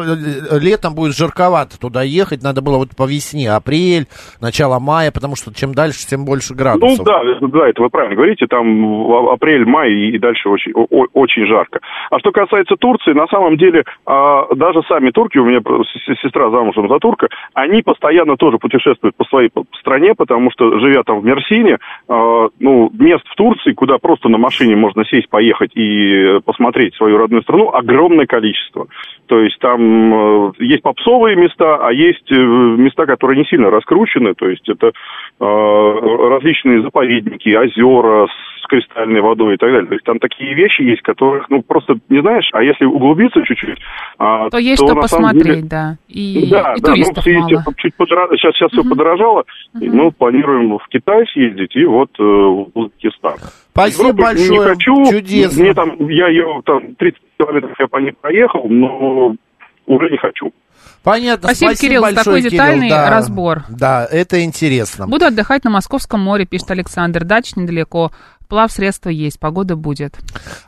летом будет жарковато туда ехать, надо было вот по весне, апрель, начало мая, потому что чем дальше, тем больше Ну градусов. да, это- да, это вы правильно говорите, там в апрель, май и дальше очень, очень жарко. А что касается Турции, на самом деле, а, даже сами турки, у меня сестра замужем за турка, они постоянно тоже путешествуют по своей по- стране, потому что, живя там в Мерсине, а, ну, мест в Турции, куда просто на машине можно сесть, поехать и посмотреть свою родную страну, огромное количество. То есть там э, есть попсовые места, а есть э, места, которые не сильно раскручены, то есть это э, различные заповедники, озера с кристальной водой и так далее. То есть там такие вещи есть, которых, ну, просто не знаешь, а если углубиться чуть-чуть, а, То есть что на самом посмотреть, деле- да. И, да, и да, ну, туристов тем, мало. что чуть подора- сейчас, сейчас все подорожало, и, ну, планируем в Китай съездить и вот э, в Узбекистан. Спасибо Европу большое, Не хочу, чудесно. Мне там, я ее там 30 километров я по ней проехал, но уже не хочу. Понятно, Спасибо, Кирилл, за большое, такой Кирилл, детальный да. разбор. Да, это интересно. Буду отдыхать на Московском море, пишет Александр. Дача недалеко. Плавсредства есть, погода будет.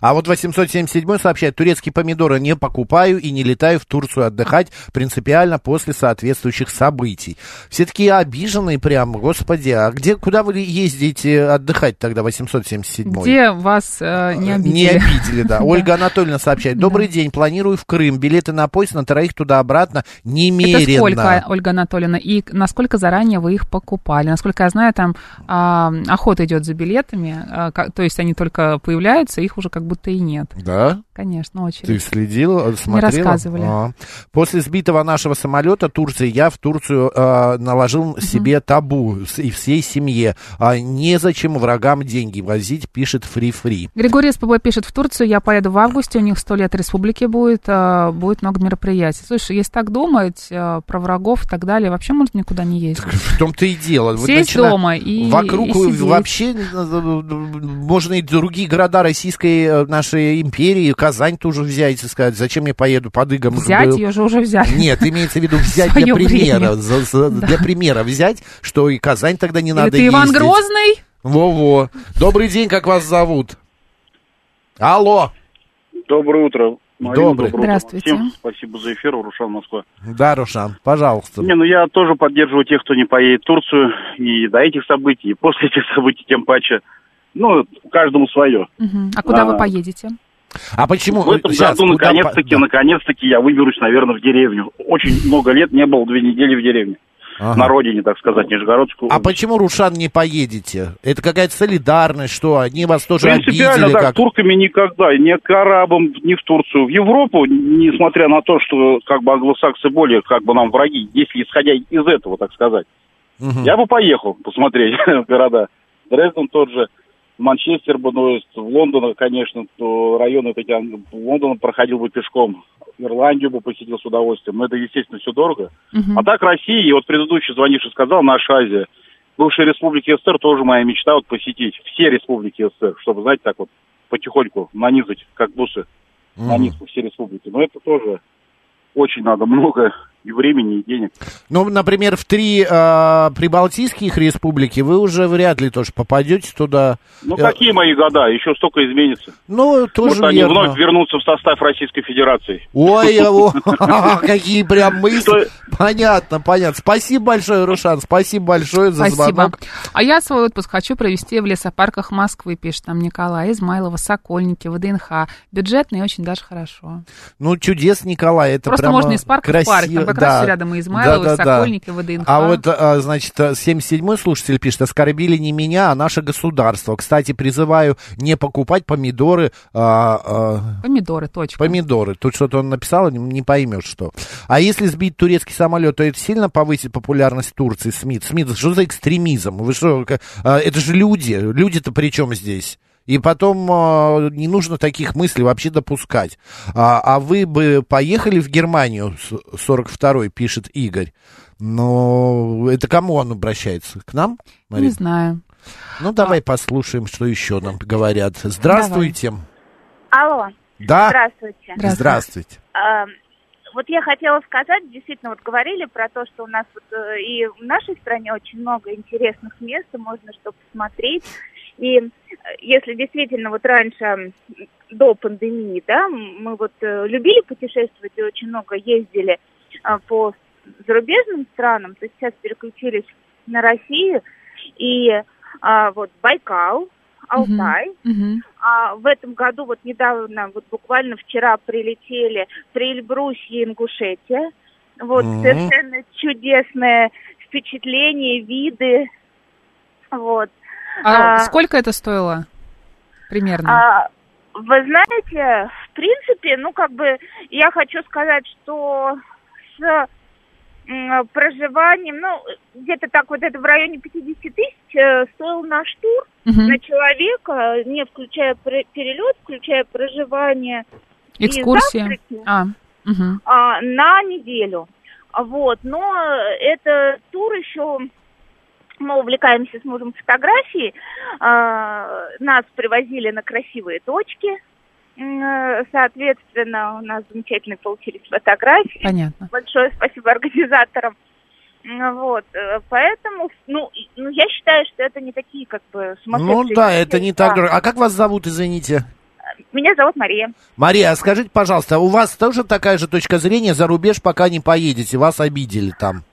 А вот 877 сообщает, турецкие помидоры не покупаю и не летаю в Турцию отдыхать принципиально после соответствующих событий. Все такие обиженные прям, господи, а где, куда вы ездите отдыхать тогда, 877 Где вас э, не обидели? Не обидели, <laughs> да. Ольга Анатольевна сообщает, добрый день, планирую в Крым, билеты на поезд на троих туда-обратно немерено. Это сколько, Ольга Анатольевна, и насколько заранее вы их покупали? Насколько я знаю, там а, охота идет за билетами, а, то есть они только появляются, их уже как будто и нет. Да? Конечно, очередь. Ты следила, смотрела? рассказывали. А. После сбитого нашего самолета Турции я в Турцию э, наложил себе табу и всей семье. А, незачем врагам деньги возить, пишет Фри-Фри. Григорий СПБ пишет, в Турцию я поеду в августе, у них сто лет республики будет, а, будет много мероприятий. Слушай, если так думать а, про врагов и так далее, вообще может никуда не ездить. В том-то и дело. Вот Сесть начина- дома и- Вокруг и сидеть. вообще э, можно и другие города Российской э, нашей империи, Казань тоже взять и сказать, зачем я поеду под игом. Взять ее же уже взяли. Нет, имеется в виду <laughs> взять для примера. за- за- Да. Для примера взять, что и Казань тогда не Или надо ты Иван ездить. Грозный? Во-во. Добрый день, как вас зовут? Алло. Доброе утро. Марина, Доброе. доброе утро Здравствуйте. Всем спасибо за эфир, Рушан Москва. Да, Рушан, пожалуйста. Не, ну я тоже поддерживаю тех, кто не поедет в Турцию и до этих событий, и после <laughs> этих событий тем паче. Ну, каждому свое. Мгм. А куда А. вы поедете? А почему? В этом Щас, году, куда наконец-таки, по- да. наконец-таки я выберусь, наверное, в деревню. Очень много лет не был две недели в деревне. Ага. На родине, так сказать, Нижегородскую. А почему, Рушан, не поедете? Это какая-то солидарность, что они вас тоже Принципиально, обидели? да, как... турками никогда, ни к арабам, ни в Турцию. В Европу, несмотря на то, что как бы англосаксы более как бы нам враги, если исходя из этого, так сказать. Мгм. Я бы поехал посмотреть <laughs> города. Дрезден тот же, Манчестер бы, ну, в Лондон, конечно, то районы такие, Лондон проходил бы пешком, Ирландию бы посетил с удовольствием, но это, естественно, все дорого. Мгм. А так Россия, и вот предыдущий звонивший сказал, наша Азия, бывшие республики СССР тоже моя мечта вот посетить, все республики СССР, чтобы, знаете, так вот потихоньку нанизать, как бусы, Мгм. на низку все республики. Но это тоже очень надо много и времени, и денег. Ну, например, в три а, прибалтийских республики вы уже вряд ли тоже попадете туда. Ну, Э, какие мои года? Еще столько изменится. Ну, тоже Может, они верно. вновь вернутся в состав Российской Федерации. Ой, <laughs> а, какие прям мысли. Понятно, понятно. Спасибо большое, Рушан, спасибо большое за звонок. А я свой отпуск хочу провести в лесопарках Москвы, пишет нам Николай, Измайлова, Сокольники, ВДНХ. Бюджетно и очень даже хорошо. Ну, чудес, Николай, это Просто можно из парка в парк, как раз всё рядом и Измайлово, и Сокольники, и ВДНХ. А вот, а, значит, 77-й слушатель пишет, оскорбили не меня, а наше государство. Кстати, призываю не покупать помидоры, а, а, Помидоры, точка. Помидоры. Тут что-то он написал, не, поймешь что. А если сбить турецкий самолет, то это сильно повысит популярность Турции, СМИ? СМИ, что за экстремизм? Вы что, а, это же люди. Люди-то при чем здесь? И потом а, не нужно таких мыслей вообще допускать. А, а вы бы поехали в Германию, с- 42-й, пишет Игорь. Но это кому он обращается? К нам? Не Марина? знаю. Ну, давай послушаем, что еще нам говорят. Здравствуйте. Алло. Да? Здравствуйте. Здравствуйте. А, вот я хотела сказать, действительно, вот говорили про то, что у нас вот э, и в нашей стране очень много интересных мест, и можно что посмотреть. И э, если действительно вот раньше, до пандемии, да, мы вот э, любили путешествовать и очень много ездили а, по зарубежным странам, то сейчас переключились на Россию, и а, вот Байкал, Алтай, Мгм. а в этом году вот недавно, вот буквально вчера прилетели при Эльбрусе и Ингушетия. Вот Мгм. совершенно чудесное впечатление, виды. Вот. А, А, сколько это стоило? Примерно. а, вы знаете, в принципе, ну как бы я хочу сказать, что с проживанием, ну где-то так вот это в районе 50 тысяч э, стоил наш тур Мгм. на человека, не включая перелет, включая проживание и Экскурсия. завтраки, А, мгм. а, на неделю. Вот, но это тур еще мы увлекаемся с мужем фотографией. А, нас привозили на красивые точки. Э, Соответственно, у нас замечательные получились фотографии. Понятно. Большое спасибо организаторам. Вот, э, поэтому, ну, ну, я считаю, что это не такие, как бы, Ну да, это не так да. А как вас зовут, извините? Меня зовут Мария. Мария, а скажите, пожалуйста, а у вас тоже такая же точка зрения, за рубеж пока не поедете, вас обидели там?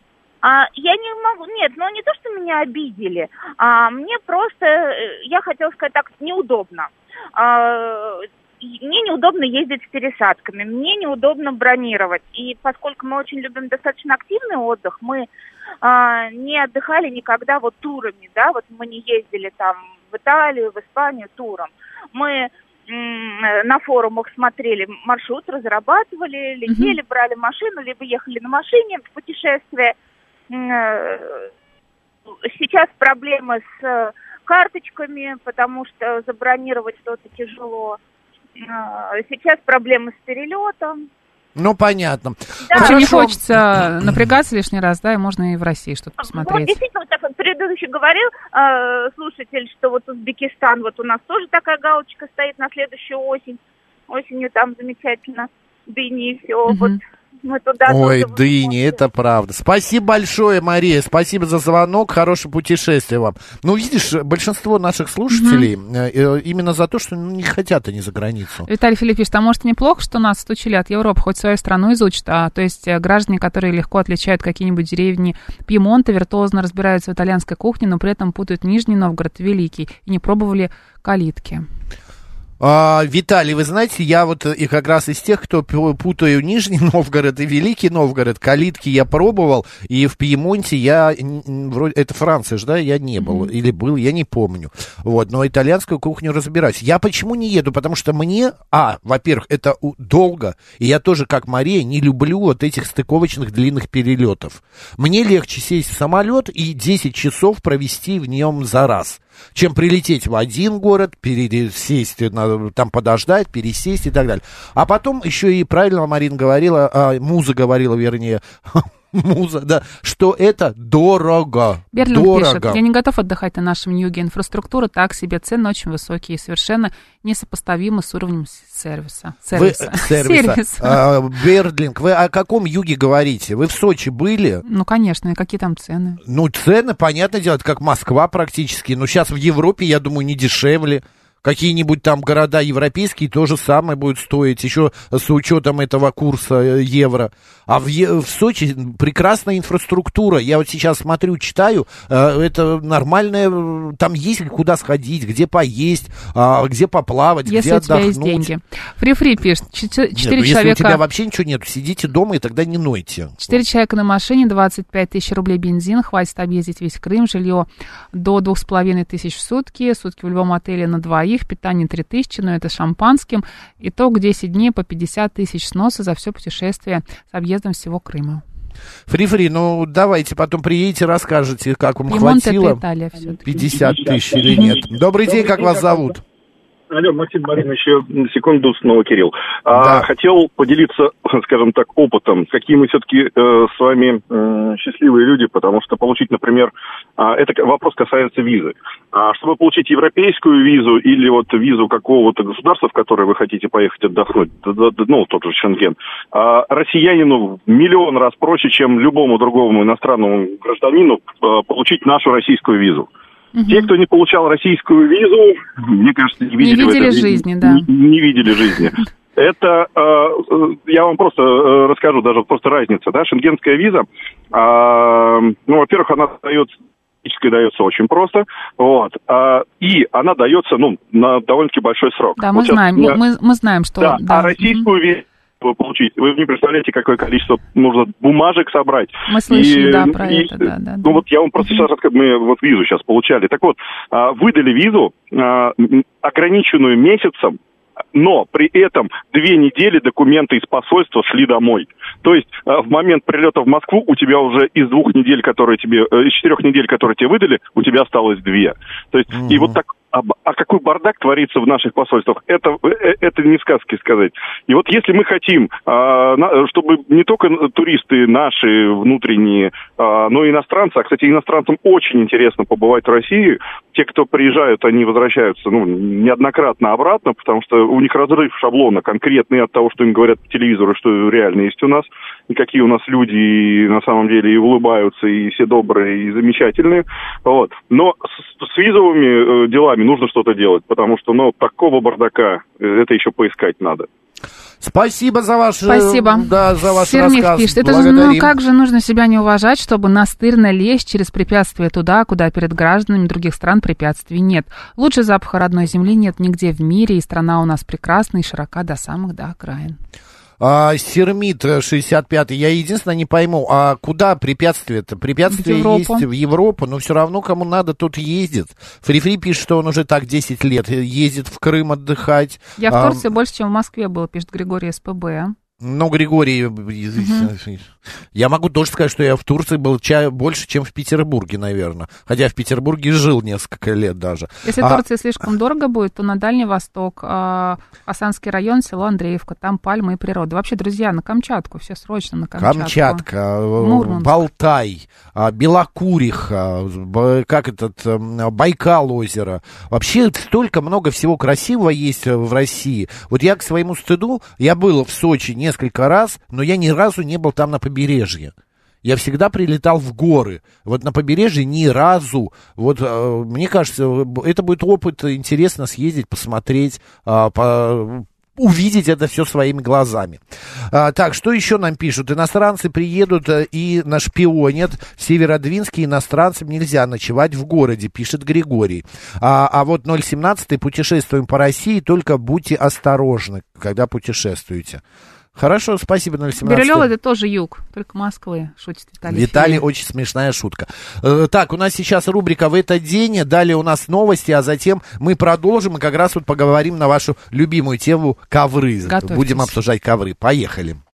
А, я не могу, нет, ну не то, что меня обидели, а мне просто, э, я хотела сказать так, неудобно. А, мне неудобно ездить с пересадками, мне неудобно бронировать. И поскольку мы очень любим достаточно активный отдых, мы а, не отдыхали никогда вот турами, да, вот мы не ездили там в Италию, в Испанию туром. Мы на форумах смотрели маршрут, разрабатывали, летели, брали машину, либо ехали на машине в путешествие. Э, Сейчас проблемы с э, карточками, потому что забронировать что-то тяжело. Э, Сейчас проблемы с перелетом. Ну, понятно. Да. В общем, не хочется напрягаться лишний раз, да, и можно и в России что-то Вот посмотреть. действительно, вот так вот предыдущий говорил э, слушатель, что вот Узбекистан, вот у нас тоже такая галочка стоит на следующую осень. Осенью там замечательно дыни и все. Вот мы туда Ой, вот дыни, это правда. Спасибо большое, Мария, спасибо за звонок, хорошее путешествие вам. Ну, видишь, большинство наших слушателей э, именно за то, что ну, не хотят они за границу. Виталий Филипп пишет, а может неплохо, что нас стучили от Европы, хоть свою страну изучат, а то есть э, граждане, которые легко отличают какие-нибудь деревни Пьемонта, виртуозно разбираются в итальянской кухне, но при этом путают Нижний Новгород, Великий, и не пробовали калитки. А, Виталий, вы знаете, я вот и как раз из тех, кто путаю Нижний <laughs> Новгород и Великий Новгород. Калитки я пробовал, и в Пьемонте я, вроде, это Франция же, да, я не был, или был, я не помню. Вот, но итальянскую кухню разбираюсь. Я почему не еду? Потому что мне, а, во-первых, это долго, и я тоже, как Мария, не люблю вот этих стыковочных длинных перелетов. Мне легче сесть в самолет и 10 часов провести в нем за раз чем прилететь в один город, пересесть, на- там подождать, пересесть и так далее. А потом еще и правильно Марин говорила, а, Муза говорила, вернее, <laughs> Муза, да, что это дорого. Берлин дорого. пишет, я не готов отдыхать на нашем юге. Инфраструктура так себе, цены очень высокие и совершенно несопоставимы с уровнем с- сервиса. Вы, Сервиса. э, сервиса. Сервиса. А, Бердлинг, вы о каком юге говорите? Вы в Сочи были? Ну, конечно, и какие там цены? Ну, цены, понятное дело, это как Москва практически. Но сейчас в Европе, я думаю, не дешевле. Какие-нибудь там города европейские то же самое будет стоить, еще с учетом этого курса э, евро. А в, Е- в Сочи прекрасная инфраструктура. Я вот сейчас смотрю, читаю, э, это нормальная, э, там есть куда сходить, где поесть, а, где поплавать, Если где у тебя есть отдохнуть. деньги. Фри-фри пишет, Нет, четыре ну, если у человека... тебя вообще ничего нет, сидите дома и тогда не нойте. Четыре человека на машине, 25 тысяч рублей бензин, хватит объездить весь Крым, жилье до двух с половиной тысяч в сутки, сутки в любом отеле на двоих, питание 3 тысячи, но это шампанским. Итог 10 дней по 50 тысяч с носа за все путешествие с объездом всего Крыма. Фри-фри, ну давайте потом приедете, расскажете, как вам Пьемонт хватило. это Италия все-таки. 50 тысяч или нет. Добрый день, как вас зовут? Алло, Максим Маринович, секунду снова Кирилл. А, хотел поделиться, <laughs> скажем так, опытом, какие мы все-таки э, с вами э, счастливые люди, потому что получить, например, а, это вопрос касается визы. А, чтобы получить европейскую визу или вот визу какого-то государства, в которое вы хотите поехать отдохнуть, ну, тот же Шенген, а, россиянину в миллион раз проще, чем любому другому иностранному гражданину э, получить нашу российскую визу. Те, кто не получал российскую визу, мне кажется, не видели, в видели этой жизни, да. Не, не видели жизни. Это, э, э, я вам просто э, расскажу, даже просто разница, да, шенгенская виза, а, ну, во-первых, она дается практически дается очень просто, вот, а, и она дается, ну, на довольно-таки большой срок. Да, Вот мы знаем, я- мы, мы знаем, что... да, да. а российскую визу получить, вы не представляете, какое количество нужно бумажек собрать. Мы слышали, И- да, про и- это, да, да. Ну вот я вам просто сейчас расскажу, мы вот визу сейчас получали. Так вот, а, выдали визу, а, ограниченную месяцем, но при этом две недели документы из посольства шли домой. То есть а, в момент прилета в Москву у тебя уже из двух недель, которые тебе, э, из четырех недель, которые тебе выдали, у тебя осталось две. То есть и вот так а, а какой бардак творится в наших посольствах, это, э, это не в сказке сказать. И вот если мы хотим, а, чтобы не только туристы наши внутренние, а, но и иностранцы, а, кстати, иностранцам очень интересно побывать в России, те, кто приезжают, они возвращаются ну, неоднократно обратно, потому что у них разрыв шаблона конкретный от того, что им говорят по телевизору, что реально есть у нас, и какие у нас люди и на самом деле и улыбаются, и все добрые, и замечательные. Вот. Но с, с визовыми э, делами нужно что-то делать, потому что ну, такого бардака, э, это еще поискать надо. Спасибо за ваш, э, Спасибо. да, за ваш Сермих рассказ. пишет, это же, ну как же нужно себя не уважать, чтобы настырно лезть через препятствия туда, куда перед гражданами других стран препятствий нет. Лучше запаха родной земли нет нигде в мире, и страна у нас прекрасна и широка до самых до окраин. А, Сермит э, 65 я единственное не пойму, а куда препятствия-то? Препятствия В Европу. есть в Европу, но все равно кому надо, тот ездит. Фри-фри пишет, что он уже так 10 лет ездит в Крым отдыхать. Я в А, Турции больше, чем в Москве был, пишет Григорий СПБ. Ну, Григорий, я могу тоже сказать, что я в Турции был ча- больше, чем в Петербурге, наверное. Хотя в Петербурге жил несколько лет даже. Если А, Турция слишком дорого будет, то на Дальний Восток, а, Асанский район, село Андреевка, там пальмы и природа. Вообще, друзья, на Камчатку, все срочно на Камчатку. Камчатка, э, Мурманск. Балтай, а, Белокуриха, как этот, эм, Байкал озеро. Вообще столько много всего красивого есть э, в России. Вот я к своему стыду, я был в Сочи несколько раз, но я ни разу не был там на побережье. Я всегда прилетал в горы. Вот на побережье ни разу. Вот э, мне кажется, это будет опыт интересно съездить, посмотреть, а, по- увидеть это все своими глазами. А, так, что еще нам пишут? Иностранцы приедут э, и нашпионят. В Северодвинске иностранцам нельзя ночевать в городе, пишет Григорий. А, а вот 017 путешествуем по России, только будьте осторожны, когда путешествуете. Хорошо, спасибо, 017. Бирюлево это тоже юг, только Москвы, шутит Виталий. Виталий, очень смешная шутка. Э, Так, у нас сейчас рубрика «В этот день», далее у нас новости, а затем мы продолжим и как раз вот поговорим на вашу любимую тему ковры. Готовьтесь. Будем обсуждать ковры. Поехали.